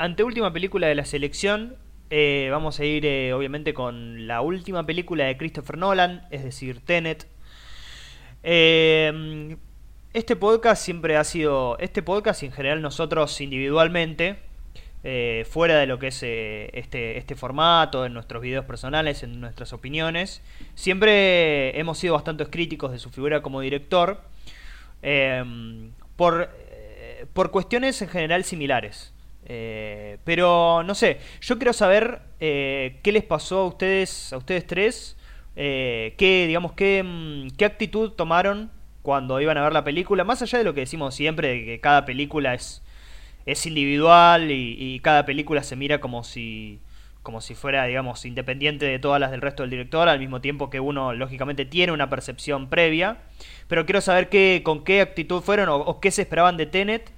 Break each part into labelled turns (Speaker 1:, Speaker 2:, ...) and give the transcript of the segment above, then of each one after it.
Speaker 1: anteúltima película de la selección. Eh, vamos a ir, eh, obviamente, con la última película de Christopher Nolan, es decir, Tenet. Eh, este podcast siempre ha sido. Este podcast, en general, nosotros individualmente, fuera de lo que es este, este formato, en nuestros videos personales, en nuestras opiniones, siempre hemos sido bastante críticos de su figura como director. por, por cuestiones en general similares. Eh, pero no sé, yo quiero saber eh, qué les pasó a ustedes, a ustedes tres, eh, qué, digamos, qué, mm, qué actitud tomaron cuando iban a ver la película, más allá de lo que decimos siempre, de que cada película es, es individual y, cada película se mira como si, como si fuera, digamos, independiente de todas las del resto del director, al mismo tiempo que uno, lógicamente, tiene una percepción previa. Pero quiero saber qué, con qué actitud fueron o, o qué se esperaban de Tenet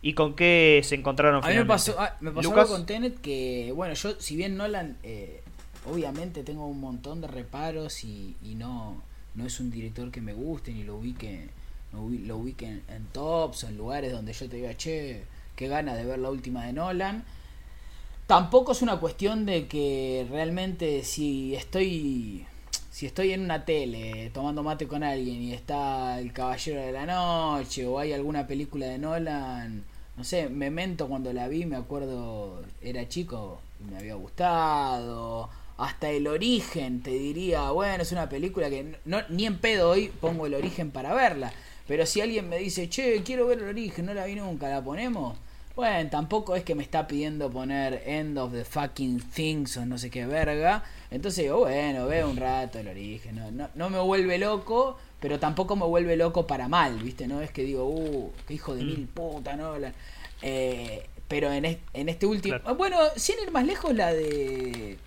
Speaker 1: y con qué se encontraron
Speaker 2: A mí me pasó, ah, me pasó algo con Tenet que, bueno, yo, si bien Nolan, eh, obviamente tengo un montón de reparos y, y no, no es un director que me guste ni lo ubique, no lo ubique en, en tops o en lugares donde yo te diga, che, qué gana de ver la última de Nolan. Tampoco es una cuestión de que realmente si estoy si estoy en una tele tomando mate con alguien y está El Caballero de la Noche o hay alguna película de Nolan, no sé, Memento cuando la vi, me acuerdo, era chico me había gustado. Hasta El Origen, te diría, bueno, es una película que no, ni en pedo hoy pongo El Origen para verla. Pero si alguien me dice, che, quiero ver El Origen, no la vi nunca, ¿la ponemos? Bueno, tampoco es que me está pidiendo poner End of the fucking things o no sé qué verga. Entonces digo, bueno, veo un rato el origen. No, no, no me vuelve loco, pero tampoco me vuelve loco para mal, ¿viste? No es que digo, uh, qué hijo de
Speaker 1: Mm.
Speaker 2: mil puta, ¿no? La- eh, pero en, es- en este último...
Speaker 1: Claro.
Speaker 2: Bueno, sin ir más lejos, la de...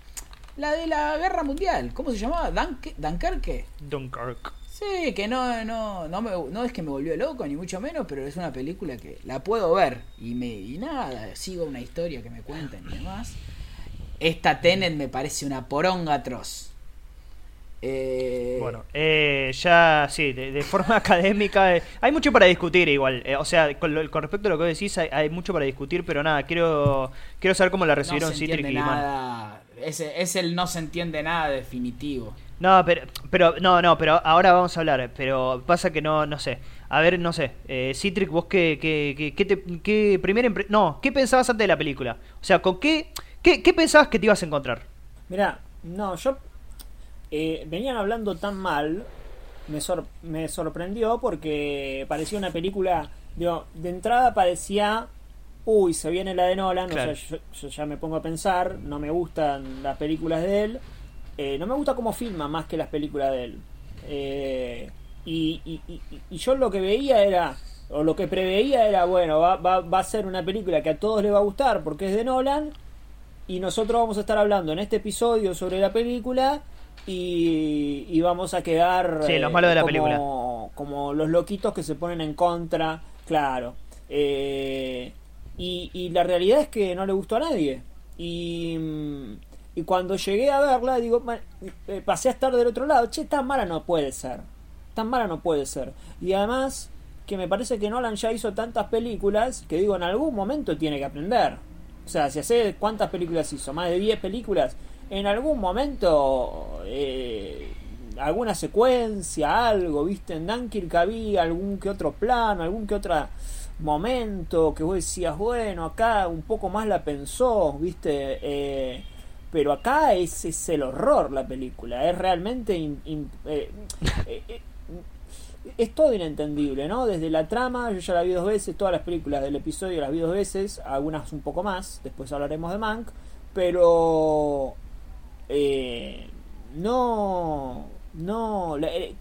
Speaker 2: La de la guerra mundial. ¿Cómo se llamaba? Dunque- ¿Dunkerque?
Speaker 1: Dunkirk.
Speaker 2: Sí, que no, no, no, me, no es que me volvió loco, ni mucho menos, pero es una película que la puedo ver y me y nada, sigo una historia que me cuentan y demás. Esta Tenet me parece una poronga atroz. Eh,
Speaker 1: Bueno, eh, ya sí, de, de forma académica eh, hay mucho para discutir igual. eh, o sea, con, lo- con respecto a lo que decís, hay, hay mucho para discutir, pero nada, quiero quiero saber cómo la
Speaker 2: no
Speaker 1: recibieron
Speaker 2: se
Speaker 1: Citric y
Speaker 2: nada. Ese, es el no se entiende nada definitivo.
Speaker 1: No, pero, pero no, no, pero ahora vamos a hablar. Pero pasa que no, no sé. A ver, no sé. Eh, Citric, vos qué, qué, qué, qué, te- qué primera no, ¿qué pensabas antes de la película? O sea, ¿con qué, qué, qué pensabas que te ibas a encontrar?
Speaker 3: Mirá, no, yo eh, venían hablando tan mal, me, sor- me sorprendió porque parecía una película, digo, de entrada parecía, uy, se viene la de Nolan,
Speaker 1: Claro.
Speaker 3: o sea, yo, yo ya me pongo a pensar, no me gustan las películas de él, eh, no me gusta cómo filma más que las películas de él. Eh, y, y- y- y yo lo que veía era, o lo que preveía era, bueno, va, va, va a ser una película que a todos les va a gustar porque es de Nolan, y nosotros vamos a estar hablando en este episodio sobre la película y, y vamos a quedar
Speaker 1: Sí, los malos de la
Speaker 3: como,
Speaker 1: película.
Speaker 3: como los loquitos que se ponen en contra, claro. Eh, y, y la realidad es que no le gustó a nadie. Y, mm, y cuando llegué a verla, digo, "Ma- eh, pasé a estar del otro lado. Che, tan mala no puede ser. Tan mala no puede ser. Y además, que me parece que Nolan ya hizo tantas películas que digo, en algún momento tiene que aprender. O sea, si hace cuántas películas hizo, más de 10 películas, en algún momento eh, alguna secuencia, algo, viste, en Dunkirk había algún que otro plano, algún que otro momento que vos decías, bueno, acá un poco más la pensó, viste, eh, pero acá es, es el horror la película, es realmente... eh, eh, eh, es todo inentendible, ¿no? Desde la trama, yo ya la vi dos veces, todas las películas del episodio las vi dos veces, algunas un poco más, después hablaremos de Mank, pero no, no, la, eh,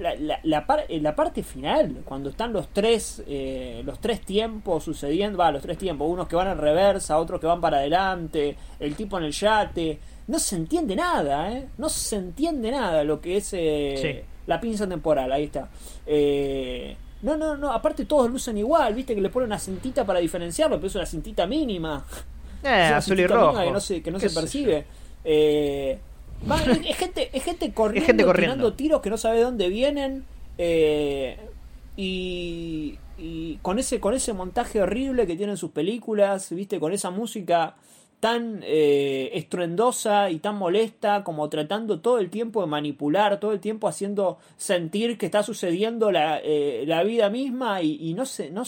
Speaker 3: la, la- la par- eh, la parte final, cuando están los tres, eh, los tres tiempos sucediendo, va, los tres tiempos, unos que van en reversa, otros que van para adelante, el tipo en el yate, no se entiende nada, ¿eh? No se entiende nada lo que es eh,
Speaker 1: Sí.
Speaker 3: la pinza temporal, ahí está. Eh, no, no, no, aparte todos lucen igual, viste que le ponen una cintita para diferenciarlo, pero es una cintita mínima.
Speaker 1: Eh, azul y rojo.
Speaker 3: mínima Que no se, que no
Speaker 1: ¿Qué
Speaker 3: se percibe. Eh, va, es, es gente, es gente corriendo,
Speaker 1: gente corriendo.
Speaker 3: tirando tiros que no sabe de dónde vienen. eh, y, y con ese, con ese montaje horrible que tienen sus películas, viste, con esa música tan eh, estruendosa y tan molesta, como tratando todo el tiempo de manipular, todo el tiempo haciendo sentir que está sucediendo la, eh, la vida misma y, y, no se, no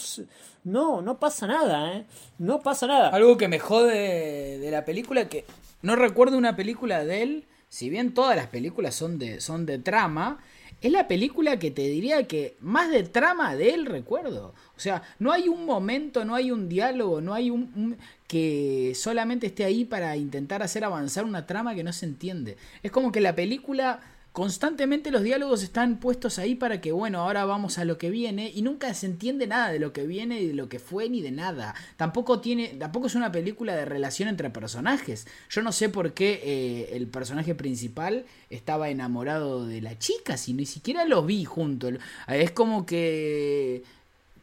Speaker 3: no, no pasa nada, ¿eh? No pasa nada.
Speaker 2: Algo que me jode de la película que no recuerdo una película de él, si bien todas las películas son de, son de trama, es la película que te diría que más de trama de él recuerdo. O sea, no hay un momento, no hay un diálogo, no hay un, que solamente esté ahí para intentar hacer avanzar una trama que no se entiende. Es como que la película constantemente los diálogos están puestos ahí para que, bueno, ahora vamos a lo que viene y nunca se entiende nada de lo que viene, y de lo que fue, ni de nada. Tampoco tiene, tampoco es una película de relación entre personajes. Yo no sé por qué eh, el personaje principal estaba enamorado de la chica, si ni siquiera los vi juntos. Es como que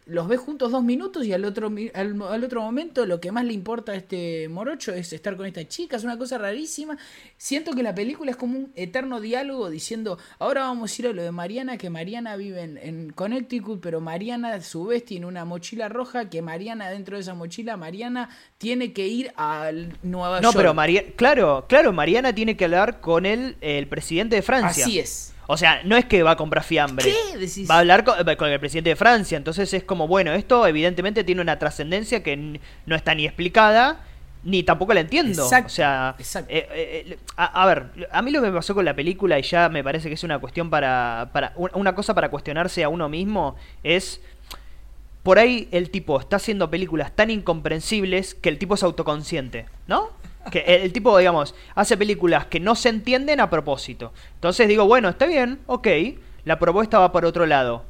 Speaker 2: los ve juntos dos minutos y al otro, al, otro momento lo que más le importa a este morocho es estar con esta chica, es una cosa rarísima. Siento que la película es como un eterno diálogo diciendo, ahora vamos a ir a lo de Mariana, que Mariana vive en, Connecticut, pero Mariana a su vez tiene una mochila roja, que Mariana dentro de esa mochila, Mariana tiene que ir a Nueva
Speaker 1: York. No, pero Mariana, claro, claro, Mariana tiene que hablar con el, el presidente de Francia.
Speaker 2: Así es.
Speaker 1: O sea, no es que va a comprar fiambre. Va a hablar eh, con, el presidente de Francia. Entonces es como, bueno, esto evidentemente tiene una trascendencia que no está ni explicada, ni tampoco la entiendo. Exacto, o sea, eh, eh, a, ver, a mí lo que me pasó con la película, y ya me parece que es una cuestión para, para. Una cosa para cuestionarse a uno mismo, es. Por ahí el tipo está haciendo películas tan incomprensibles que el tipo es autoconsciente, ¿no? Que el, tipo, digamos, hace películas que no se entienden a propósito. Entonces digo, bueno, está bien, ok, la propuesta va por otro lado.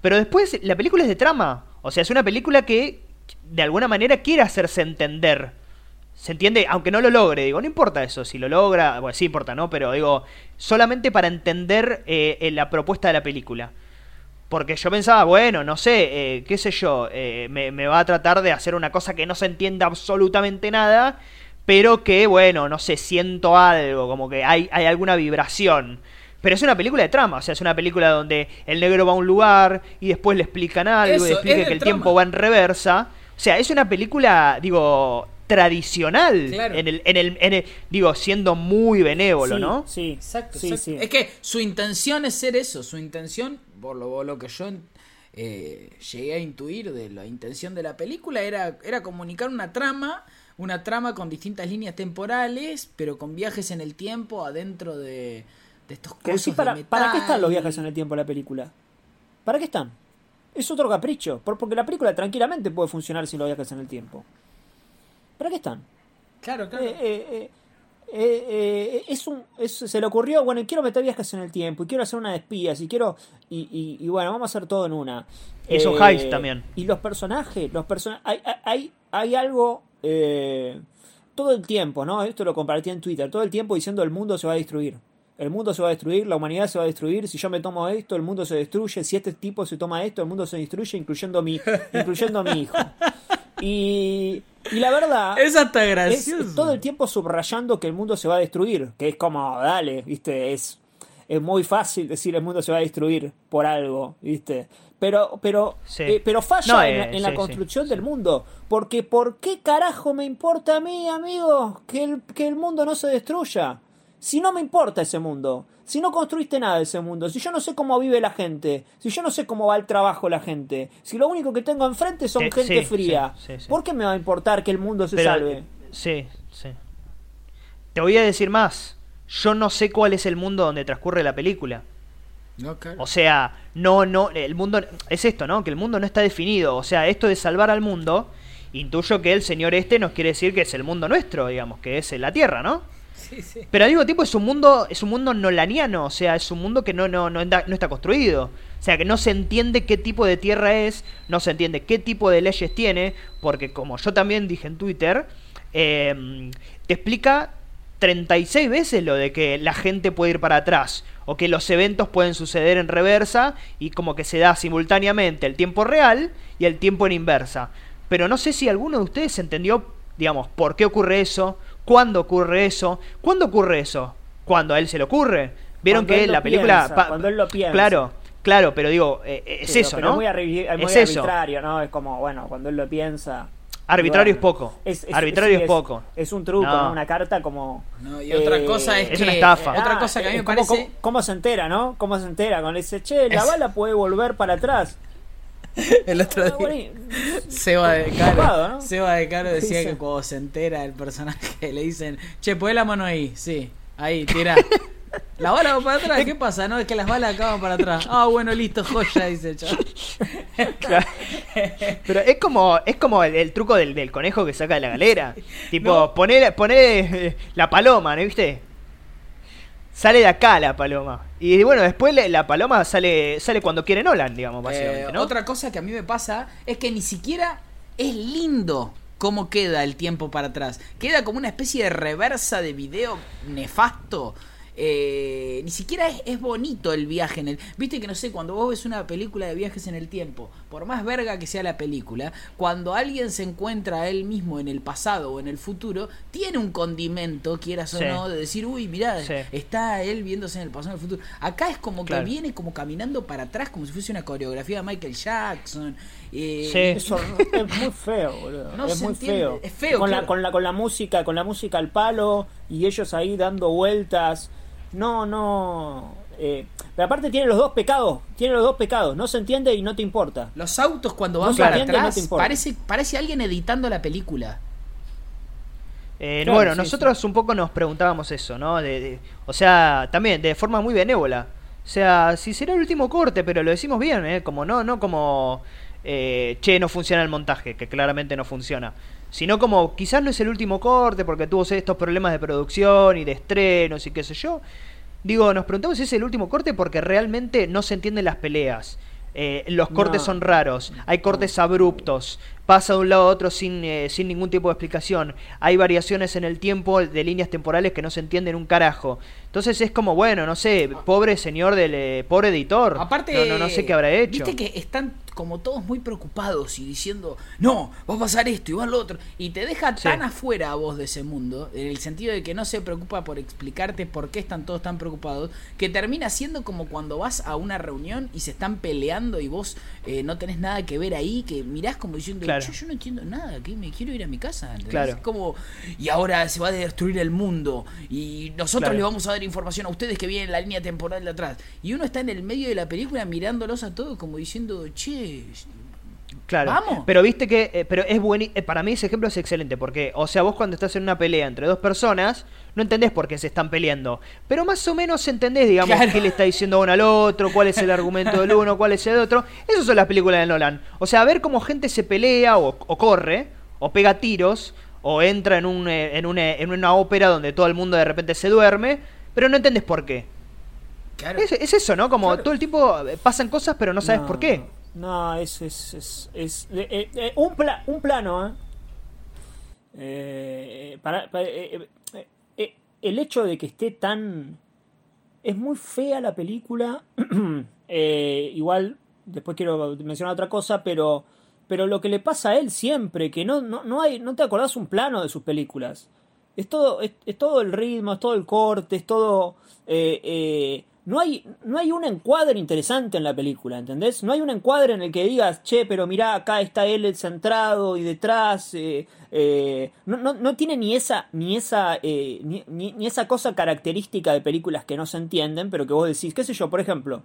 Speaker 1: Pero después la película es de trama. O sea, es una película que de alguna manera quiere hacerse entender. ¿Se entiende? Aunque no lo logre, digo, no importa eso, si lo logra, bueno, sí importa, ¿no? Pero digo, solamente para entender eh, la propuesta de la película. Porque yo pensaba, bueno, no sé, eh, qué sé yo, eh, me, va a tratar de hacer una cosa que no se entienda absolutamente nada pero que, bueno, no sé, siento algo, como que hay, hay alguna vibración. Pero es una película de trama, o sea, es una película donde el negro va a un lugar y después le explican algo y explica que el tiempo va en reversa. O sea, es una película, digo, tradicional en, el, en, el, en, digo siendo muy benévolo no
Speaker 3: sí
Speaker 2: exacto, es que su intención es ser eso su intención por lo, lo que yo eh, llegué a intuir de la intención de la película era era comunicar una trama una trama con distintas líneas temporales, pero con viajes en el tiempo adentro de, de estos cosas.
Speaker 3: para, ¿Para qué están los viajes en el tiempo en la película? ¿Para qué están? Es otro capricho, porque la película tranquilamente puede funcionar sin los viajes en el tiempo. ¿Para qué están?
Speaker 2: Claro, claro.
Speaker 3: Eh, eh, eh, es un, se le ocurrió, bueno, quiero meter viajes en el tiempo, y quiero hacer una de espías, y quiero, y, y, bueno, vamos a hacer todo en una.
Speaker 1: Es un heist también.
Speaker 3: Y los personajes, los personajes, hay, hay, hay algo eh, todo el tiempo, ¿no? Esto lo compartí en Twitter, todo el tiempo diciendo el mundo se va a destruir. El mundo se va a destruir, la humanidad se va a destruir, si yo me tomo esto, el mundo se destruye, si este tipo se toma esto, el mundo se destruye, incluyendo mi, incluyendo a mi hijo. Y, y la verdad...
Speaker 2: Es hasta gracioso.
Speaker 3: Es todo el tiempo subrayando que el mundo se va a destruir, que es como, dale, viste, es, es muy fácil decir el mundo se va a destruir por algo, viste pero pero eh, pero falla en, la, eh, construcción del mundo porque por qué carajo me importa a mí amigo que el, que el mundo no se destruya si no me importa ese mundo si no construiste nada de ese mundo si yo no sé cómo vive la gente si yo no sé cómo va al trabajo la gente si lo único que tengo enfrente son gente fría ¿por qué me va a importar que el mundo se salve?
Speaker 1: sí sí. Te voy a decir más yo no sé cuál es el mundo donde transcurre la película o sea, no, no, el mundo es esto, ¿no? Que el mundo no está definido. O sea, esto de salvar al mundo, intuyo que el señor este nos quiere decir que es el mundo nuestro, digamos, que es la Tierra, ¿no? Sí, sí. Pero al mismo tiempo es un mundo, es un mundo nolaniano, o sea, es un mundo que no, no, no, está construido. O sea, que no se entiende qué tipo de tierra es, no se entiende qué tipo de leyes tiene, porque como yo también dije en Twitter, eh, te explica 36 veces lo de que la gente puede ir para atrás o que los eventos pueden suceder en reversa y como que se da simultáneamente el tiempo real y el tiempo en inversa. Pero no sé si alguno de ustedes entendió, digamos, por qué ocurre eso, cuándo ocurre eso, cuándo ocurre eso, cuando a él se le ocurre. Vieron que la película...
Speaker 3: cuando él lo piensa.
Speaker 1: Claro, Claro, pero digo, eh, es eso,
Speaker 3: pero
Speaker 1: ¿no?
Speaker 3: muy, arbi- muy
Speaker 1: es eso.
Speaker 3: arbitrario, ¿no? Es como, bueno, cuando él lo piensa.
Speaker 1: Arbitrario es poco.
Speaker 3: es- es-
Speaker 1: Arbitrario
Speaker 3: sí,
Speaker 1: es poco.
Speaker 3: Es un truco,
Speaker 1: No.
Speaker 3: ¿no? Una carta como.
Speaker 2: No, y otra
Speaker 3: eh,
Speaker 2: cosa es,
Speaker 1: es
Speaker 2: que
Speaker 1: una estafa.
Speaker 2: otra
Speaker 3: Ah,
Speaker 2: cosa que a mí
Speaker 3: eh,
Speaker 2: me
Speaker 3: ¿cómo-
Speaker 2: parece
Speaker 3: cómo, cómo se entera, no? ¿Cómo se entera? Cuando le dice, che, la
Speaker 2: Es-
Speaker 3: bala puede volver para atrás.
Speaker 2: el otro
Speaker 3: Ah,
Speaker 2: día
Speaker 3: bueno,
Speaker 2: Seba de Caro,
Speaker 3: ¿no?
Speaker 2: Seba de Caro decía que cuando se entera el personaje le dicen, che, poné la mano ahí, sí, ahí, tira. La bala va para atrás, ¿qué pasa? No, es que las balas acaban para atrás. Ah, bueno, listo, joya, dice el chaval.
Speaker 1: Claro. Pero es como, es como el, el truco del, del conejo que saca de la galera. Tipo,
Speaker 2: No.
Speaker 1: poné, poné, eh, la paloma, ¿no viste? Sale de acá la paloma. Y bueno, después la paloma sale sale cuando quiere Nolan, digamos, básicamente,
Speaker 2: Eh,
Speaker 1: ¿no?
Speaker 2: Otra cosa que a mí me pasa es que ni siquiera es lindo cómo queda el tiempo para atrás. Queda como una especie de reversa de video nefasto. Eh, ni siquiera es, es bonito el viaje en el. Viste que no sé, cuando vos ves una película de viajes en el tiempo, por más verga que sea la película, cuando alguien se encuentra a él mismo en el pasado o en el futuro, tiene un condimento, quieras o
Speaker 1: Sí.
Speaker 2: no, de decir, uy, mirá,
Speaker 1: Sí.
Speaker 2: está él viéndose en el pasado, en el futuro. Acá es como
Speaker 1: Claro.
Speaker 2: que viene como caminando para atrás, como si fuese una coreografía de Michael Jackson. eh,
Speaker 1: Sí.
Speaker 3: Eso es muy feo, boludo.
Speaker 2: No
Speaker 3: es
Speaker 2: se
Speaker 3: muy
Speaker 2: entiende,
Speaker 3: feo.
Speaker 2: es feo,
Speaker 3: Con, la, con, la, con la música, con la música al palo y ellos ahí dando vueltas. No, no. eh, pero aparte tiene los dos pecados. Tiene los dos pecados. No se entiende y no te importa.
Speaker 2: Los autos cuando
Speaker 3: No
Speaker 2: van
Speaker 3: se
Speaker 2: para
Speaker 3: entiende, no
Speaker 2: atrás
Speaker 3: te importa.
Speaker 2: parece, parece alguien editando la película.
Speaker 1: Eh,
Speaker 3: Claro,
Speaker 1: bueno,
Speaker 3: sí,
Speaker 1: nosotros un poco nos preguntábamos eso, ¿no? De, de- o sea, también de forma muy benévola. O sea, si será el último corte, pero lo decimos bien, ¿eh? Como no, no como, eh, che, no funciona el montaje, que claramente no funciona. Sino como, quizás no es el último corte porque tuvo estos problemas de producción y de estrenos y qué sé yo. Digo, nos preguntamos si es el último corte porque realmente no se entienden las peleas. Eh, los cortes
Speaker 3: No.
Speaker 1: son raros, hay cortes abruptos, pasa de un lado a otro sin, eh, sin ningún tipo de explicación, hay variaciones en el tiempo de líneas temporales que no se entienden un carajo. Entonces es como, bueno, no sé, pobre señor del eh, pobre editor.
Speaker 2: Aparte,
Speaker 1: no, no, no sé qué habrá hecho.
Speaker 2: Viste que están como todos muy preocupados y diciendo, no, va a pasar esto y va lo otro. Y te deja
Speaker 1: Sí.
Speaker 2: tan afuera a vos de ese mundo, en el sentido de que no se preocupa por explicarte por qué están todos tan preocupados, que termina siendo como cuando vas a una reunión y se están peleando y vos eh, no tenés nada que ver ahí, que mirás como diciendo,
Speaker 1: Claro.
Speaker 2: "Che, yo no entiendo nada, que me quiero ir a mi casa. ¿entendés?
Speaker 1: Claro.
Speaker 2: Es como, y ahora se va a destruir el mundo y nosotros
Speaker 1: Claro.
Speaker 2: le vamos a dar información a ustedes que vienen en la línea temporal de atrás. Y uno está en el medio de la película mirándolos a todos como diciendo, che,
Speaker 1: Claro.
Speaker 2: Vamos.
Speaker 1: Pero viste que. eh, pero es bueno. para mí ese ejemplo es excelente. Porque, o sea, vos cuando estás en una pelea entre dos personas, no entendés por qué se están peleando. Pero más o menos entendés, digamos,
Speaker 2: Claro.
Speaker 1: qué le está diciendo uno al otro, cuál es el argumento del uno, cuál es el otro. Esas son las películas de Nolan. O sea, ver cómo gente se pelea o, o corre, o pega tiros, o entra en, un, eh, en, una, en una ópera donde todo el mundo de repente se duerme, pero no entendés por qué.
Speaker 2: claro.
Speaker 1: Es, es eso, ¿no? Como
Speaker 2: Claro.
Speaker 1: todo el tiempo eh, pasan cosas, pero no sabes
Speaker 3: No,
Speaker 1: por qué.
Speaker 3: No, es, es, es, es- eh, eh, un, pla- un plano, ¿eh? Eh, para, para- eh, eh, el hecho de que esté tan... Es muy fea la película. Igual, después quiero mencionar otra cosa, pero, pero lo que le pasa a él siempre, que no, no, no, hay, no te acordás un plano de sus películas. Es todo, es todo el ritmo, es todo el corte, es todo... eh, eh, no hay, no hay un encuadre interesante en la película, ¿entendés? No hay un encuadre en el que digas, che, pero mirá, acá está él centrado y detrás. eh, eh, no, no, no tiene ni esa, ni esa, eh, ni, ni- ni esa cosa característica de películas que no se entienden, pero que vos decís, qué sé yo, por ejemplo,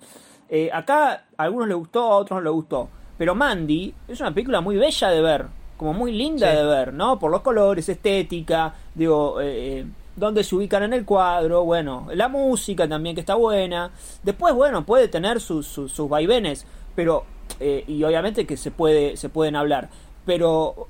Speaker 3: eh, acá a algunos les gustó, a otros no les gustó. Pero Mandy es una película muy bella de ver, como muy linda
Speaker 1: Sí.
Speaker 3: de ver, ¿no? Por los colores, estética, digo, eh, dónde se ubican en el cuadro, bueno, la música también que está buena. Después, bueno, puede tener sus, sus, sus vaivenes, pero, eh, y obviamente que se, puede, se pueden hablar, pero,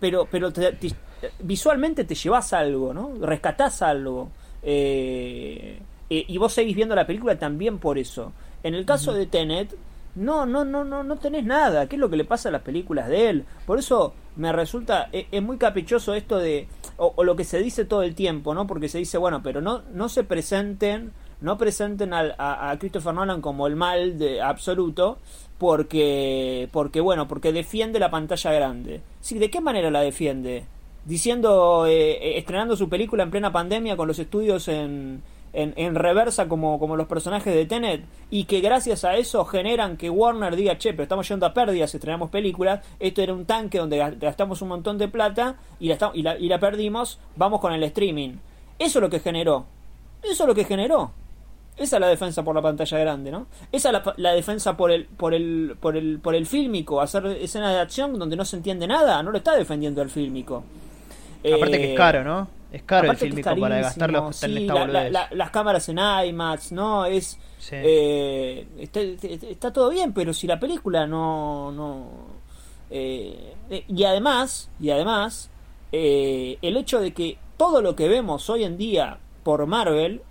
Speaker 3: pero, pero te- te- visualmente te llevas algo, ¿no? Rescatás algo. eh, eh, y vos seguís viendo la película también por eso. En el caso de Tenet, no, no, no, no, no tenés nada. ¿Qué es lo que le pasa a las películas de él? Por eso me resulta, e- es, muy caprichoso esto de, o, o lo que se dice todo el tiempo, ¿no? Porque se dice, bueno, pero no, no se presenten, no presenten al- a, a Christopher Nolan como el mal de absoluto, porque, porque bueno, porque defiende la pantalla grande. Sí, ¿de qué manera la defiende? Diciendo, eh, estrenando su película en plena pandemia con los estudios en, en, en reversa como, como los personajes de Tenet y que gracias a eso generan que Warner diga, che, pero estamos yendo a pérdidas si estrenamos películas, esto era un tanque donde gastamos un montón de plata y la, y la, y la perdimos, vamos con el streaming. Eso es lo que generó. Eso es lo que generó. Esa es la defensa por la pantalla grande, ¿no? Esa es la, la, defensa por el, por el, por el, por el fílmico, hacer escenas de acción donde no se entiende nada, no lo está defendiendo el fílmico.
Speaker 1: Aparte eh, que es caro, ¿no? Es caro el fílmico para gastar los
Speaker 3: sí, la, la, Las cámaras en IMAX, ¿no? Es.
Speaker 1: Sí.
Speaker 3: Eh, está, está, todo bien, pero si la película no. no eh, y además, y además, el hecho de que todo lo que vemos hoy en día por Marvel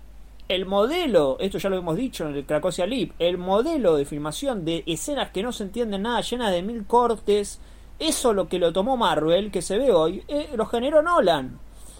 Speaker 3: el modelo, esto ya lo hemos dicho en el Cracosia Lip, el modelo de filmación de escenas que no se entienden nada, llenas de mil cortes, eso lo que lo tomó Marvel, que se ve hoy, eh, lo generó Nolan.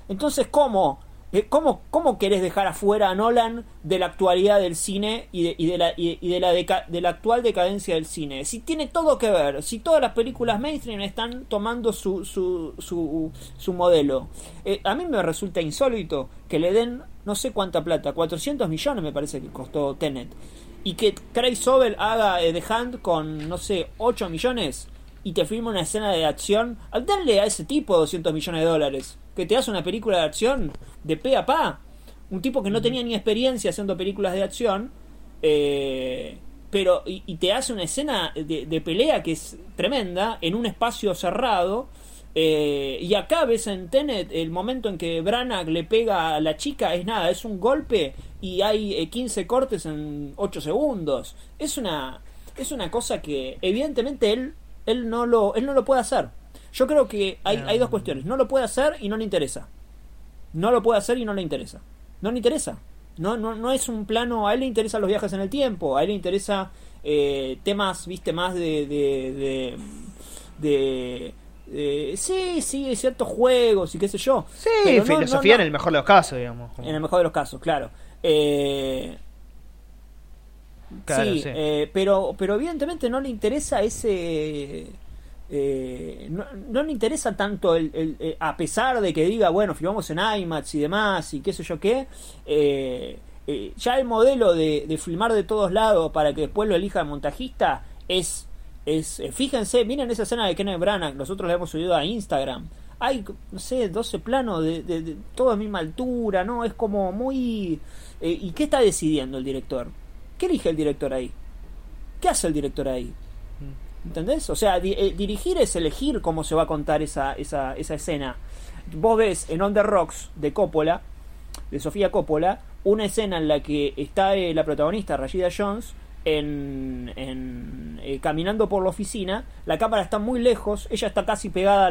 Speaker 3: Entonces, ¿cómo? Eh, ¿Cómo, ¿Cómo querés dejar afuera a Nolan de la actualidad del cine y de, y de la, y de, la deca, de la actual decadencia del cine? Si tiene todo que ver, si todas las películas mainstream están tomando su, su, su, su modelo. Eh, a mí me resulta insólito que le den no sé cuánta plata, 400 millones me parece que costó Tenet. Y que Craig Sobel haga eh, The Hand con, no sé, 8 millones y te filma una escena de acción. Al darle a ese tipo 200 millones de dólares, que te hace una película de acción de pe a pa. Un tipo que no tenía ni experiencia haciendo películas de acción. Eh, pero y, y, te hace una escena de, de, pelea que es tremenda en un espacio cerrado eh, y acá ves en Tenet el momento en que Branagh le pega a la chica es nada, es un golpe y hay eh, 15 cortes en 8 segundos. Es una es una cosa que evidentemente él él no lo él no lo puede hacer. Yo creo que hay, hay dos cuestiones, no lo puede hacer y no le interesa. No lo puede hacer y no le interesa. No le interesa. No, no, no es un plano, a él le interesan los viajes en el tiempo, a él le interesa eh, temas, viste, más de, de, de, de eh, sí, sí, ciertos juegos y qué sé yo.
Speaker 1: Sí, pero filosofía no, no, en el mejor de los casos, digamos.
Speaker 3: En el mejor de los casos, claro. Eh,
Speaker 1: claro
Speaker 3: sí,
Speaker 1: sí.
Speaker 3: Eh, pero, pero evidentemente no le interesa ese... Eh, no, no, le interesa tanto el, el, a pesar de que diga bueno filmamos en IMAX y demás y qué sé yo qué eh, eh, ya el modelo de, filmar de todos lados para que después lo elija el montajista es es, eh, fíjense, miren esa escena de Kenneth Branagh, nosotros la hemos subido a Instagram. Hay, no sé, 12 planos de, de, de todo a misma altura, ¿no? Es como muy... Eh, ¿Y qué está decidiendo el director? ¿Qué elige el director ahí? ¿Qué hace el director ahí? ¿Entendés? O sea, eh, dirigir es elegir cómo se va a contar esa, esa, esa escena. Vos ves en On the Rocks de Coppola, de Sofía Coppola, una escena en la que está eh, la protagonista, Rashida Jones, en, en eh, caminando por la oficina, la cámara está muy lejos, ella está casi pegada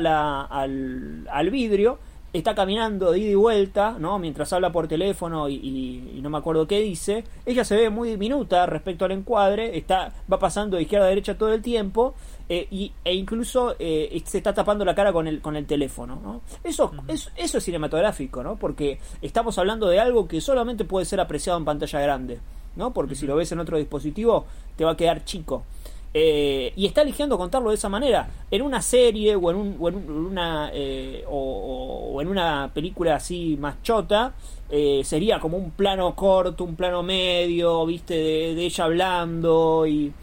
Speaker 3: al, al, vidrio, está caminando de ida y vuelta, ¿no? Mientras habla por teléfono y, y, y, no me acuerdo qué dice, ella se ve muy diminuta respecto al encuadre, está, va pasando de izquierda a derecha todo el tiempo, eh, y, e incluso eh, se está tapando la cara con el, con el teléfono, ¿no? Eso, uh -huh. eso, eso es cinematográfico, ¿no? Porque estamos hablando de algo que solamente puede ser apreciado en pantalla grande. ¿no? Porque si lo ves en otro dispositivo te va a quedar chico. Eh, y está eligiendo contarlo de esa manera. En una serie o en, un, o en una eh, o, en una película así más chota, eh, sería como un plano corto, un plano medio, viste, de, de ella hablando y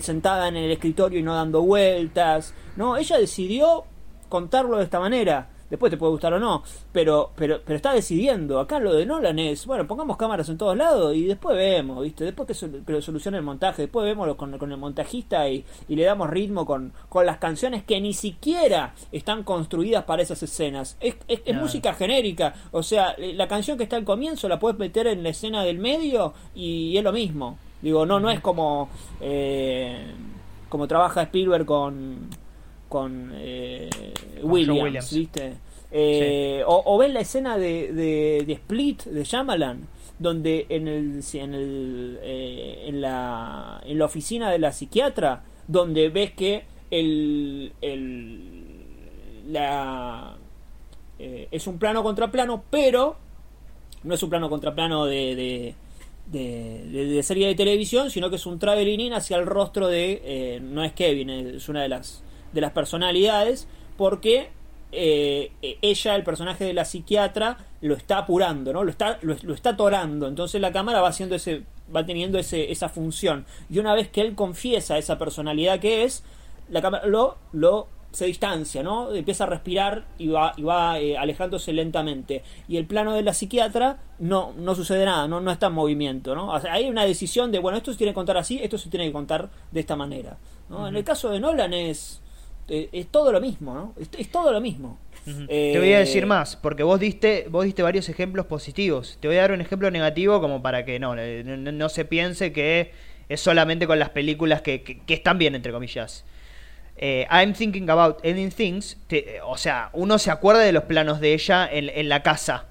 Speaker 3: sentada en el escritorio y no dando vueltas. No, ella decidió contarlo de esta manera. Después te puede gustar o no, pero, pero, pero está decidiendo. Acá lo de Nolan es, bueno, pongamos cámaras en todos lados y después vemos, ¿viste? Después que, se, que lo solucione el montaje, después vemos con, con el montajista y, y, le damos ritmo con, con las canciones que ni siquiera están construidas para esas escenas. Es, es, es no. música genérica, o sea, la canción que está al comienzo la puedes meter en la escena del medio y es lo mismo. Digo, no, no es como, eh, como trabaja Spielberg con con eh, Williams, Williams, ¿viste? Eh, sí. o, o, ven la escena de, de, de, Split de Shyamalan, donde en el, en, el eh, en, la, en la oficina de la psiquiatra, donde ves que el, el la eh, es un plano contra plano, pero no es un plano contra plano de, de de, de, de, serie de televisión, sino que es un traveling in hacia el rostro de. Eh, no es Kevin, es una de las de las personalidades, porque eh, eh, ella, el personaje de la psiquiatra, lo está apurando, ¿no? Lo está, lo, está atorando. Entonces la cámara va haciendo ese, va teniendo ese, esa función. Y una vez que él confiesa esa personalidad que es, la cámara lo, lo se distancia, ¿no? Empieza a respirar y va, y va eh, alejándose lentamente. Y el plano de la psiquiatra no, no sucede nada, no, no está en movimiento, ¿no? hay una decisión de, bueno, esto se tiene que contar así, esto se tiene que contar de esta manera. ¿no? En el caso de Nolan es eh, es todo lo mismo, ¿no? Es, todo lo mismo.
Speaker 1: Te voy a decir más, porque vos diste, vos diste varios ejemplos positivos. Te voy a dar un ejemplo negativo como para que no, no, se piense que es solamente con las películas que, que, están bien, entre comillas. Eh, I'm thinking about ending things. o sea, uno se acuerda de los planos de ella en, en la casa.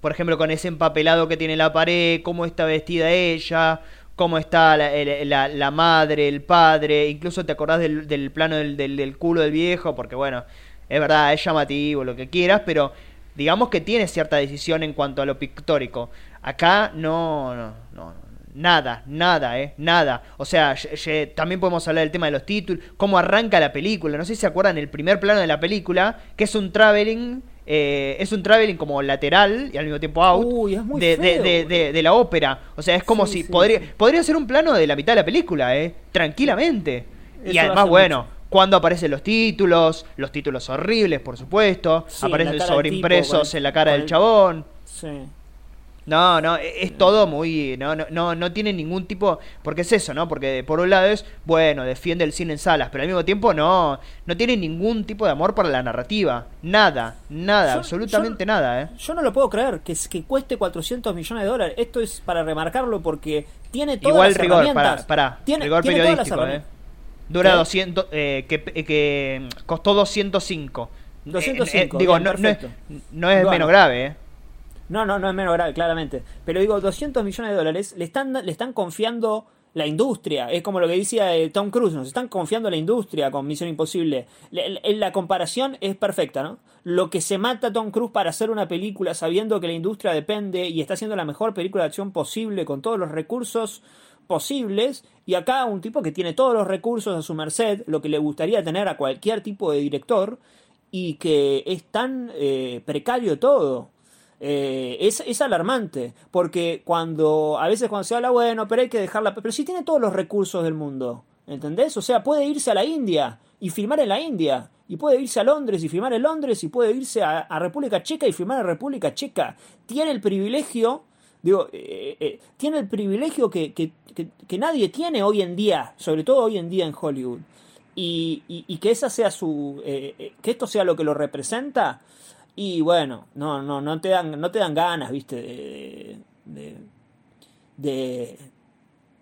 Speaker 1: Por ejemplo, con ese empapelado que tiene la pared, cómo está vestida ella, cómo está la, la, madre, el padre, incluso te acordás del, del plano del, del, culo del viejo, porque bueno, es verdad, es llamativo, lo que quieras, pero digamos que tiene cierta decisión en cuanto a lo pictórico. Acá no, no, no, nada, nada, eh, nada. O sea, también podemos hablar del tema de los títulos, cómo arranca la película. No sé si se acuerdan el primer plano de la película, que es un traveling eh, es un traveling como lateral y al mismo tiempo out de, la ópera. O sea, es como si podría, podría ser un plano de la mitad de la película, ¿eh? Tranquilamente. y además, bueno, cuando aparecen los títulos, los títulos horribles, por supuesto, aparecen sobreimpresos en la cara del chabón. Sí. No, no, e-, es todo muy. No, no, no, no tiene ningún tipo. Porque es eso, ¿no? Porque por un lado es, bueno, defiende el cine en salas, pero al mismo tiempo no, no tiene ningún tipo de amor por la narrativa. Nada, nada, absolutamente nada, ¿eh?
Speaker 3: Yo no lo puedo creer, que, que cueste 400 millones de dólares. Esto es para remarcarlo porque tiene todas Igual las rigor,
Speaker 1: para, para,
Speaker 3: tiene,
Speaker 1: rigor periodístico, ¿eh? Dura 200, eh, que, que costó 205.
Speaker 3: 205.
Speaker 1: digo, no, no, es, no es menos grave, ¿eh?
Speaker 3: No, no, no es menos grave, claramente. Pero digo, 200 millones de dólares le están, le están confiando la industria. Es como lo que decía eh, Tom Cruise, nos están confiando la industria con Misión Imposible. La, la, comparación es perfecta, ¿no? Lo que se mata Tom Cruise para hacer una película sabiendo que la industria depende y está haciendo la mejor película de acción posible con todos los recursos posibles y acá un tipo que tiene todos los recursos a su merced, lo que le gustaría tener a cualquier tipo de director y que es tan eh, precario todo. Eh, es, es, alarmante, porque cuando a veces cuando se habla, bueno, pero hay que dejarla, pero si tiene todos los recursos del mundo, ¿entendés? O sea, puede irse a la India y filmar en la India, y puede irse a Londres y filmar en Londres, y puede irse a, República Checa y filmar en República Checa. Tiene el privilegio, digo, eh, eh, tiene el privilegio que, que, que, nadie tiene hoy en día, sobre todo hoy en día en Hollywood. Y, y, y que esa sea su que esto sea lo que lo representa y bueno, no, no, no te dan, no te dan ganas, viste, de, de,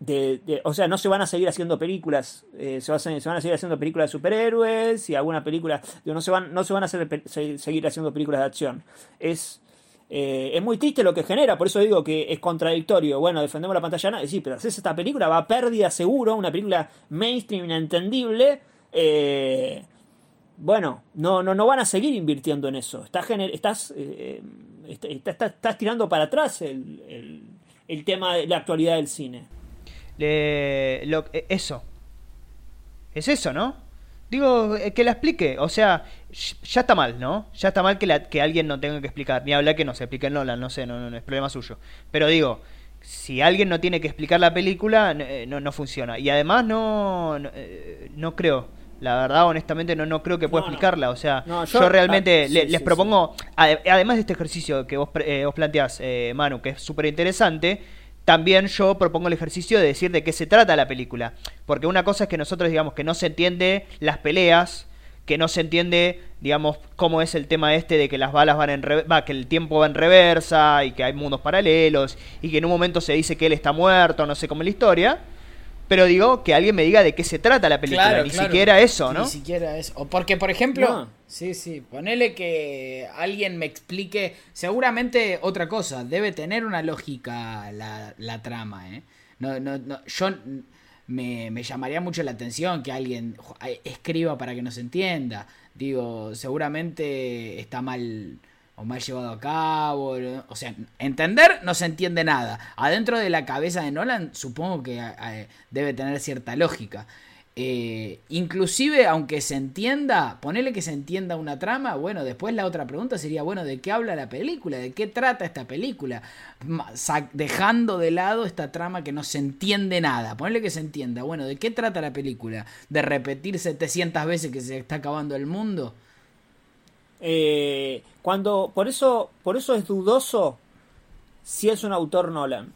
Speaker 3: de, o sea, no se van a seguir haciendo películas, eh, se, van a, seguir haciendo películas de superhéroes y alguna película, no se van, no se van a hacer, seguir haciendo películas de acción. Es, eh, es muy triste lo que genera, por eso digo que es contradictorio. Bueno, defendemos la pantalla, sí, pero haces esta película, va a pérdida seguro, una película mainstream inentendible. Eh, bueno, no, no, no van a seguir invirtiendo en eso. Estás, estás, eh, estás, tirando para atrás el, el, tema de la actualidad del cine.
Speaker 1: lo, eh, eso. Es eso, ¿no? Digo, eh, que la explique. O sea, ya está mal, ¿no? Ya está mal que, la, que alguien no tenga que explicar. Ni hablar que no se explique Nolan, no sé, no, no, es problema suyo. Pero digo, si alguien no tiene que explicar la película, no, no funciona. Y además no, no, no creo la verdad, honestamente, no, no creo que pueda explicarla. O sea, yo, realmente ah, les propongo, además de este ejercicio que vos, eh, vos planteás, eh, Manu, que es súper interesante, también yo propongo el ejercicio de decir de qué se trata la película. Porque una cosa es que nosotros digamos que no se entiende las peleas, que no se entiende, digamos, cómo es el tema este de que las balas van en va, que el tiempo va en reversa y que hay mundos paralelos y que en un momento se dice que él está muerto, no sé cómo es la historia pero digo que alguien me diga de qué se trata la película, ni siquiera eso, ¿no?
Speaker 2: Ni siquiera eso. O porque, por ejemplo, sí, sí, ponele que alguien me explique, seguramente otra cosa, debe tener una lógica la, la trama, ¿eh? No, no, no, yo me, me llamaría mucho la atención que alguien escriba para que nos entienda. Digo, seguramente está mal o mal llevado a cabo. O sea, entender no se entiende nada. Adentro de la cabeza de Nolan supongo que debe tener cierta lógica. eh, inclusive aunque se entienda, ponele que se entienda una trama, bueno, después la otra pregunta sería, bueno, ¿de qué habla la película? ¿De qué trata esta película? Dejando de lado esta trama que no se entiende nada, ponele que se entienda, bueno, ¿de qué trata la película? ¿De repetir 700 veces que se está acabando el mundo?
Speaker 3: Eh, cuando, por eso, por eso es dudoso si es un autor Nolan.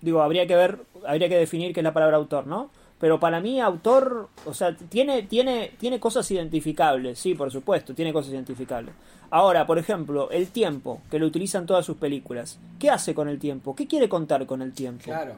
Speaker 3: Digo, habría que ver, habría que definir qué es la palabra autor, ¿no? Pero para mí, autor, o sea, tiene, tiene, tiene cosas identificables, sí, por supuesto, tiene cosas identificables. Ahora, por ejemplo, el tiempo, que lo utilizan todas sus películas. ¿Qué hace con el tiempo? ¿Qué quiere contar con el tiempo?
Speaker 2: Claro.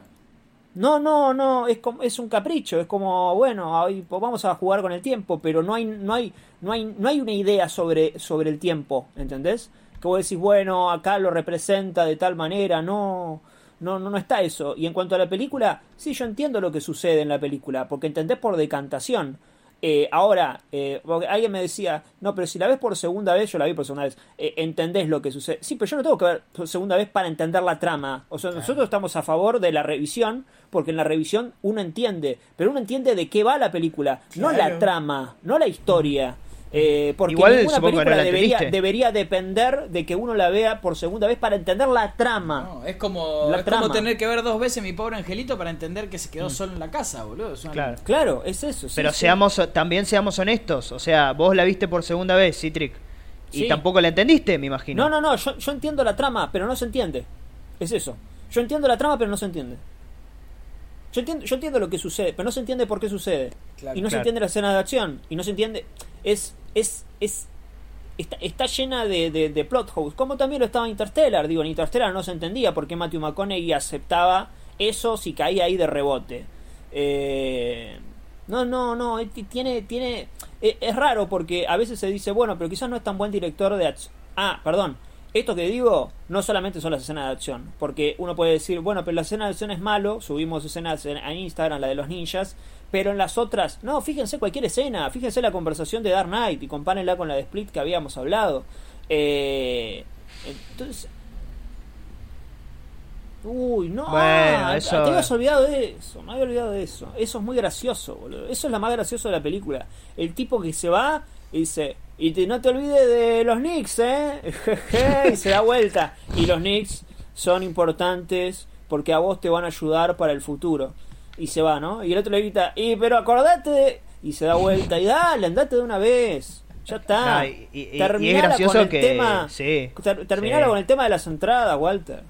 Speaker 3: No, no, no, es, como, es un capricho, es como, bueno, pues vamos a jugar con el tiempo, pero no hay, no hay, no hay, no hay una idea sobre, sobre el tiempo, ¿entendés? Que vos decís, bueno, acá lo representa de tal manera, no, no, no, no está eso. Y en cuanto a la película, sí, yo entiendo lo que sucede en la película, porque entendés por decantación. Eh, ahora, eh, alguien me decía, no, pero si la ves por segunda vez, yo la vi por segunda vez, eh, entendés lo que sucede. Sí, pero yo no tengo que ver por segunda vez para entender la trama. O sea, nosotros estamos a favor de la revisión, porque en la revisión uno entiende, pero uno entiende de qué va la película, no la trama, no la historia. Eh, porque Igual, ninguna película debería, debería, depender de que uno la vea por segunda vez para entender la trama.
Speaker 2: es como, es como tener que ver dos veces mi pobre angelito para entender que se quedó mm. solo en la casa, boludo.
Speaker 3: claro. claro, es eso.
Speaker 1: Pero seamos también seamos honestos. O sea, vos la viste por segunda vez, Citric. Y tampoco la entendiste, me imagino.
Speaker 3: No, no, no. Yo, yo entiendo la trama, pero no se entiende. Es eso. Yo entiendo la trama, pero no se entiende. Yo entiendo, yo entiendo lo que sucede, pero no se entiende por qué sucede. y no se entiende la escena de acción. Y no se entiende. Es es, es está, está llena de, de, plot holes, como también lo estaba Interstellar. Digo, en Interstellar no se entendía por qué Matthew McConaughey aceptaba eso si caía ahí de rebote. Eh, no, no, no, tiene, tiene, e, es raro porque a veces se dice, bueno, pero quizás no es tan buen director de. Ah, perdón, esto que digo no solamente son las escenas de acción, porque uno puede decir, bueno, pero la escena de acción es malo, subimos escenas en, Instagram, la de los ninjas, pero en las otras, no, fíjense cualquier escena, fíjense la conversación de Dark Knight y compárenla con la de Split que habíamos hablado. Eh, entonces... Uy, no, ah, te habías olvidado de eso, me había olvidado de eso. Eso es muy gracioso, boludo. Eso es la más graciosa de la película. El tipo que se va dice, y no te olvides de los Knicks, ¿eh? y se da vuelta. Y los Knicks son importantes porque a vos te van a ayudar para el futuro. Y se va, ¿no? Y el otro le grita, y pero acordate Y se da vuelta. Y dale, andate de una vez. Ya está.
Speaker 1: y, y, con el
Speaker 3: tema.
Speaker 1: Sí,
Speaker 3: con el tema de las entradas, Walter.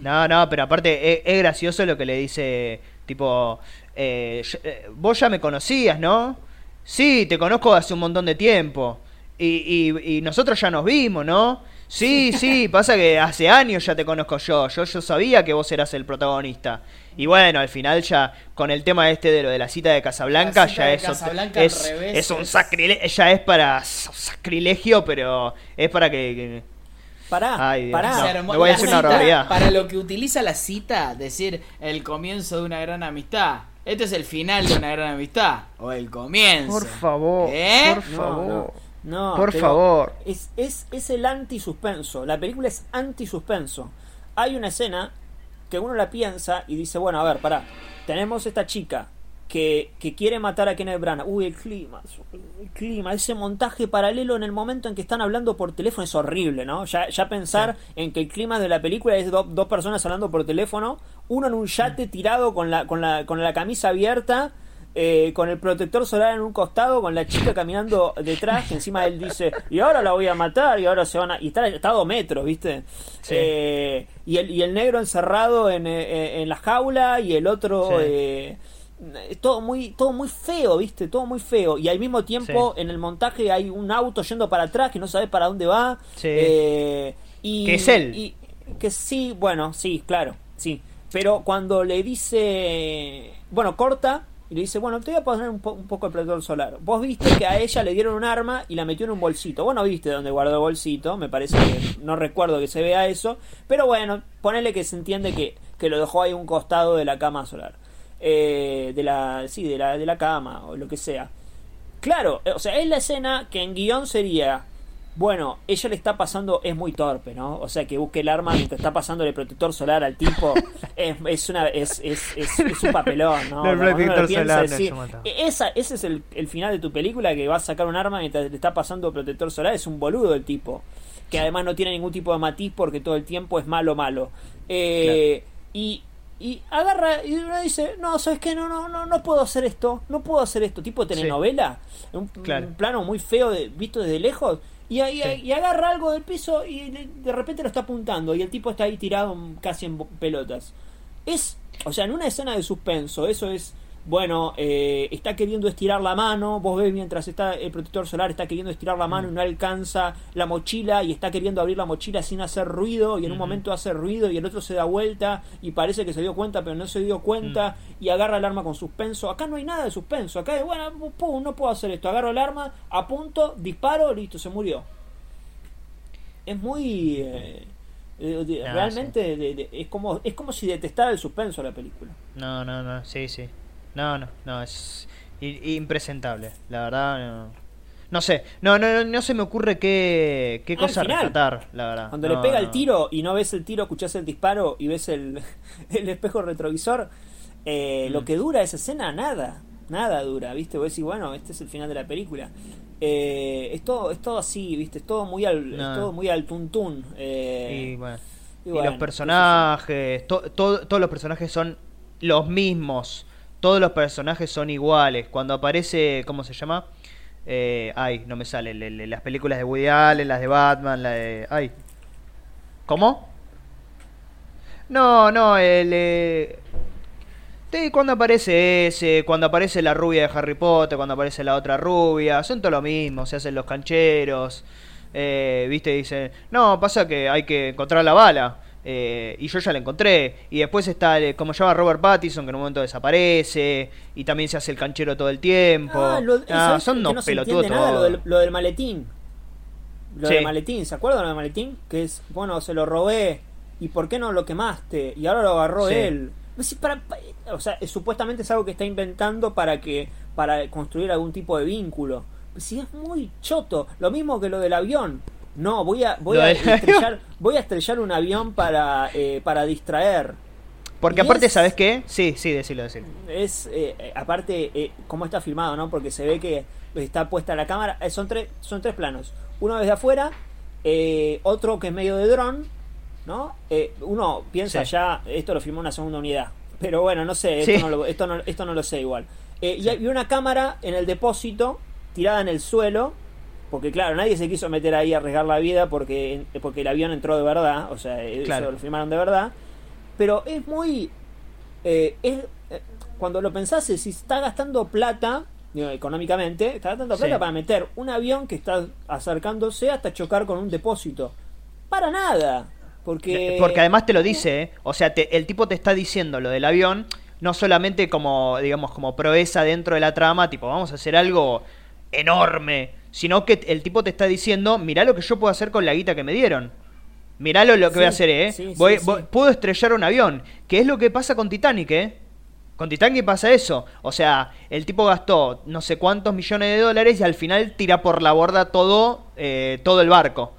Speaker 1: No, no, pero aparte es, gracioso lo que le dice, tipo, eh, eh, vos ya me conocías, ¿no? Sí, te conozco hace un montón de tiempo. Y, y, nosotros ya nos vimos, ¿no? Sí, sí, pasa que hace años ya te conozco yo. Yo, yo sabía que vos eras el protagonista. Y bueno, al final ya con el tema este de lo de la cita de Casablanca, ya es, es, un sacrilegio, ya es para sacrilegio, pero es para que...
Speaker 3: Pará, pará.
Speaker 1: voy a decir una barbaridad.
Speaker 2: Para lo que utiliza la cita, decir el comienzo de una gran amistad. Este es el final de una gran amistad. O el comienzo.
Speaker 1: Por favor.
Speaker 2: ¿Eh?
Speaker 1: Por favor.
Speaker 3: No,
Speaker 1: por favor.
Speaker 3: Es, es, es el anti-suspenso. La película es anti-suspenso. Hay una escena que uno la piensa y dice, bueno, a ver, pará. Tenemos esta chica que, que quiere matar a Kenneth Branagh. Uy, el clima, el clima, ese montaje paralelo en el momento en que están hablando por teléfono es horrible, ¿no? Ya, ya pensar en que el clima de la película es dos personas hablando por teléfono, uno en un yate tirado con la, con la, con la camisa abierta eh, con el protector solar en un costado, con la chica caminando detrás, que encima él dice, y ahora la voy a matar, y ahora se van a... Y está, está a dos metros, ¿viste? Eh, y, el, y el negro encerrado en, eh, en la jaula, y el otro... todo muy todo muy feo viste todo muy feo y al mismo tiempo en el montaje hay un auto yendo para atrás que no sabes para dónde va
Speaker 1: y que es él
Speaker 3: y, que sí bueno sí claro sí pero cuando le dice bueno corta y le dice, bueno, te voy a poner un, poco de protector solar. Vos viste que a ella le dieron un arma y la metió en un bolsito. Vos no viste dónde guardó el bolsito, me parece que no recuerdo que se vea eso. Pero bueno, ponele que se entiende que, que lo dejó ahí un costado de la cama solar. Eh, de la, sí, de la, de la cama o lo que sea. Claro, o sea, es la escena que en guion sería Bueno, ella le está pasando, es muy torpe, ¿no? O sea, que busque el arma mientras está pasando el protector solar al tipo, es, es una es, es, un papelón, ¿no?
Speaker 1: El protector
Speaker 3: piensa,
Speaker 1: solar, Mata.
Speaker 3: Esa, ese es el, el final de tu película, que vas a sacar un arma mientras te está pasando protector solar, es un boludo el tipo. Que además no tiene ningún tipo de matiz porque todo el tiempo es malo, malo. Eh, Y y agarra y uno dice, no, ¿sabes qué? No, no, no, no puedo hacer esto, no puedo hacer esto, tipo telenovela, un,
Speaker 1: Claro.
Speaker 3: un plano muy feo de, visto desde lejos, y, ahí-
Speaker 1: Sí.
Speaker 3: y agarra algo del piso y de, repente lo está apuntando y el tipo está ahí tirado casi en pelotas. Es, o sea, en una escena de suspenso, eso es, bueno, eh, está queriendo estirar la mano, vos ves mientras está el protector solar, está queriendo estirar la mano y no alcanza la mochila y está queriendo abrir la mochila sin hacer ruido y en un momento hace ruido y el otro se da vuelta y parece que se dio cuenta pero no se dio cuenta
Speaker 1: Mm.
Speaker 3: y agarra el arma con suspenso. Acá no hay nada de suspenso, acá es, bueno, pum, no puedo hacer esto, agarro el arma, apunto, disparo, listo, se murió. Es muy... eh, eh, de-
Speaker 1: Ah,
Speaker 3: realmente de- de- es como es como si detestara el suspenso la película.
Speaker 1: No, no, no, sí, sí. No, no, no, es impresentable, la verdad. No, no sé, no, no, no, no se me ocurre qué, qué
Speaker 3: Al
Speaker 1: cosa
Speaker 3: final,
Speaker 1: rescatar, la verdad.
Speaker 3: Cuando
Speaker 1: No,
Speaker 3: le pega el tiro y no ves el tiro, escuchás el disparo y ves el, el espejo retrovisor, eh, lo
Speaker 1: Mm.
Speaker 3: que dura esa escena, nada. Nada dura, ¿viste? Vos decís, bueno, este es el final de la película. Eh, es, todo, es todo así, ¿viste? Es todo muy al, es todo muy al tuntún. Eh,
Speaker 1: Y, bueno,
Speaker 3: y
Speaker 1: los personajes, to- to- todos los personajes son los mismos. Todos los personajes son iguales. Cuando aparece, ¿cómo se llama? Eh, ay, no me sale. le- le- las películas de Woody Allen, las de Batman, la de. Ay. ¿Cómo? No, no, el. eh, cuando aparece ese, cuando aparece la rubia de Harry Potter, cuando aparece la otra rubia, son todo lo mismo, se hacen los cancheros, eh, viste, dicen, no, pasa que hay que encontrar la bala, eh, y yo ya la encontré, y después está, el- como llama Robert Pattinson, que en un momento desaparece, y también se hace el canchero todo el tiempo,
Speaker 3: Ah, lo-
Speaker 1: Ah,
Speaker 3: ¿sabés
Speaker 1: son unos
Speaker 3: no
Speaker 1: pelotudos
Speaker 3: nada? Lo del, lo del maletín. Lo
Speaker 1: Sí.
Speaker 3: del maletín, ¿se acuerdan lo del maletín? Que es, bueno, se lo robé. ¿Y por qué no lo quemaste? Y ahora lo agarró
Speaker 1: Sí.
Speaker 3: él. Pues para- pa- o sea, es- supuestamente es algo que está inventando para que para construir algún tipo de vínculo. Pues sí, es muy choto. Lo mismo que lo del avión. No, voy a, voy a
Speaker 1: del
Speaker 3: estrellar, voy a estrellar un avión para, eh, para distraer.
Speaker 1: Porque
Speaker 3: y
Speaker 1: aparte,
Speaker 3: es-
Speaker 1: ¿sabes qué? Sí, sí, decirlo, decirlo.
Speaker 3: es eh, eh, aparte eh, cómo está filmado no porque se ve que está puesta la cámara eh, son tres son tres planos uno desde afuera eh, otro que es medio de dron no Eh, uno piensa
Speaker 1: Sí.
Speaker 3: ya esto lo filmó una segunda unidad pero bueno no sé esto,
Speaker 1: Sí.
Speaker 3: no, lo, esto, no, esto no lo sé igual Eh, y hay una cámara en el depósito tirada en el suelo porque claro nadie se quiso meter ahí a arriesgar la vida porque porque el avión entró de verdad o sea eso lo filmaron de verdad pero es muy eh, es, eh, cuando lo pensás, si está gastando plata, digo, económicamente, está gastando plata
Speaker 1: Sí.
Speaker 3: para meter un avión que está acercándose hasta chocar con un depósito. Para nada. Porque,
Speaker 1: Porque además te lo dice, ¿eh? o sea, te- el tipo te está diciendo lo del avión, no solamente como, digamos, como proeza dentro de la trama, tipo, vamos a hacer algo enorme, sino que el tipo te está diciendo, mirá lo que yo puedo hacer con la guita que me dieron. Mirá lo, lo que
Speaker 3: Sí,
Speaker 1: voy a hacer, ¿eh?
Speaker 3: sí,
Speaker 1: Voy-
Speaker 3: sí.
Speaker 1: voy- puedo estrellar un avión, que es lo que pasa con Titanic, ¿eh? Con Titanic pasa eso. O sea, el tipo gastó no sé cuántos millones de dólares y al final tira por la borda todo, eh, todo el barco.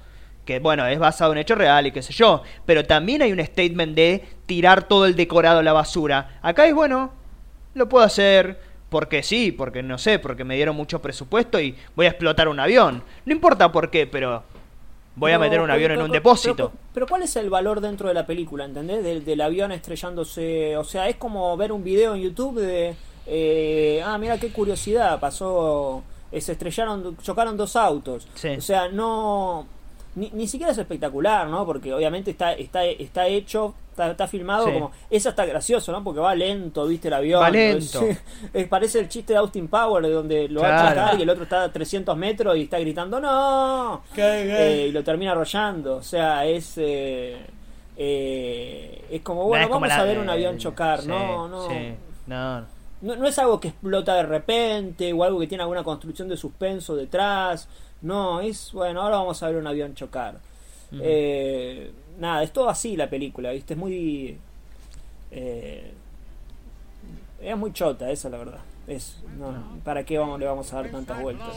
Speaker 1: Que bueno, es basado en hecho real y qué sé yo. Pero también hay un statement de tirar todo el decorado a la basura. Acá es bueno, lo puedo hacer porque sí, porque no sé, porque me dieron mucho presupuesto y voy a explotar un avión. No importa por qué, pero voy a meter un avión
Speaker 3: pero-
Speaker 1: en un
Speaker 3: pero-
Speaker 1: depósito.
Speaker 3: Pero, pero ¿cuál es el valor dentro de la película, entendés? Del, del avión estrellándose. O sea, es como ver un video en YouTube de. eh, ah, mira qué curiosidad, pasó. eh, se estrellaron, chocaron dos autos.
Speaker 1: Sí.
Speaker 3: O sea, no. Ni, ni siquiera es espectacular, ¿no? Porque obviamente está, está, está hecho, está, está filmado
Speaker 1: Sí.
Speaker 3: como. Eso está gracioso, ¿no? Porque va lento, ¿viste? El avión.
Speaker 1: Va
Speaker 3: Es-
Speaker 1: lento.
Speaker 3: es- parece el chiste de Austin Power, de donde lo va a chocar y el otro está a 300 metros y está gritando, ¡No! Eh, y lo termina arrollando. O sea, es. eh, eh, es como, bueno,
Speaker 1: No es como
Speaker 3: vamos
Speaker 1: la
Speaker 3: a ver
Speaker 1: de-
Speaker 3: un avión chocar.
Speaker 1: sí,
Speaker 3: no, no,
Speaker 1: sí, no, no.
Speaker 3: no. Es algo que explota de repente o algo que tiene alguna construcción de suspenso detrás. No, es, bueno, ahora vamos a ver un avión chocar. Eh, nada, es todo así la película, ¿viste? Es muy. eh, es muy chota, esa es la verdad. Es, no, ¿Para qué vamos, le vamos a dar tantas vueltas?